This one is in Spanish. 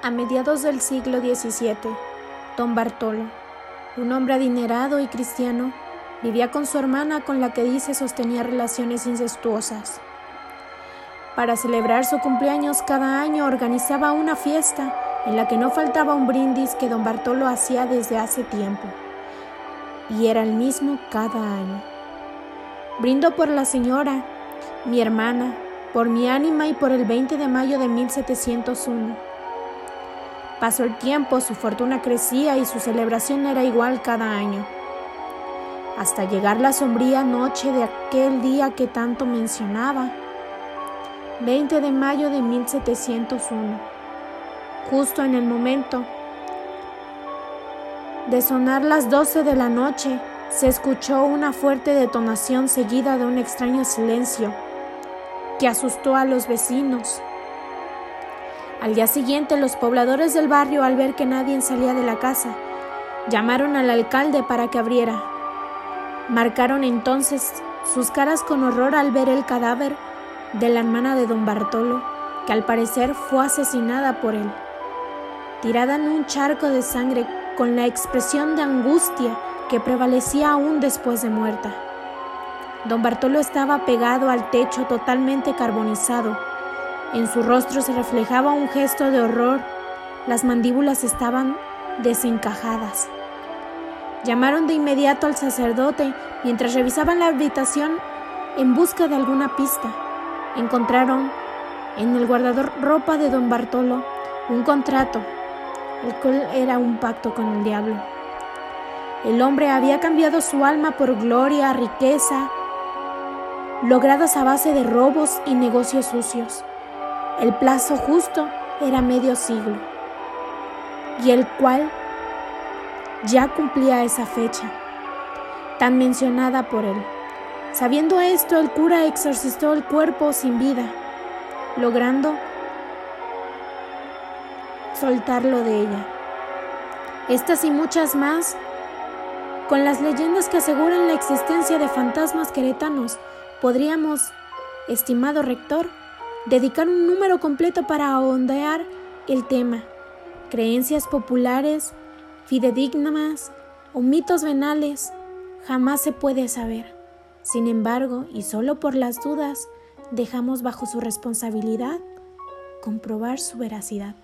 A mediados del siglo XVII, don Bartolo, un hombre adinerado y cristiano, vivía con su hermana con la que dice sostenía relaciones incestuosas. Para celebrar su cumpleaños cada año organizaba una fiesta en la que no faltaba un brindis que don Bartolo hacía desde hace tiempo. Y era el mismo cada año. Brindo por la señora, mi hermana, por mi ánima y por el 20 de mayo de 1701 Pasó el tiempo, su fortuna crecía y su celebración era igual cada año, hasta llegar la sombría noche de aquel día que tanto mencionaba, 20 de mayo de 1701, justo en el momento de sonar las 12 de la noche, se escuchó una fuerte detonación seguida de un extraño silencio que asustó a los vecinos. Al día siguiente, los pobladores del barrio, al ver que nadie salía de la casa, llamaron al alcalde para que abriera. Marcaron entonces sus caras con horror al ver el cadáver de la hermana de don Bartolo, que al parecer fue asesinada por él. Tirada en un charco de sangre con la expresión de angustia que prevalecía aún después de muerta. Don Bartolo estaba pegado al techo totalmente carbonizado, en su rostro se reflejaba un gesto de horror. Las mandíbulas estaban desencajadas. Llamaron de inmediato al sacerdote mientras revisaban la habitación en busca de alguna pista. Encontraron en el guardador ropa de don Bartolo un contrato, el cual era un pacto con el diablo. El hombre había cambiado su alma por gloria, riqueza, logradas a base de robos y negocios sucios. El plazo justo era medio siglo, y el cual ya cumplía esa fecha, tan mencionada por él. Sabiendo esto, el cura exorcistó el cuerpo sin vida, logrando soltarlo de ella. Estas y muchas más, con las leyendas que aseguran la existencia de fantasmas queretanos, podríamos, estimado rector, dedicar un número completo para ahondear el tema. Creencias populares, fidedignas o mitos venales jamás se puede saber. Sin embargo, y solo por las dudas, dejamos bajo su responsabilidad comprobar su veracidad.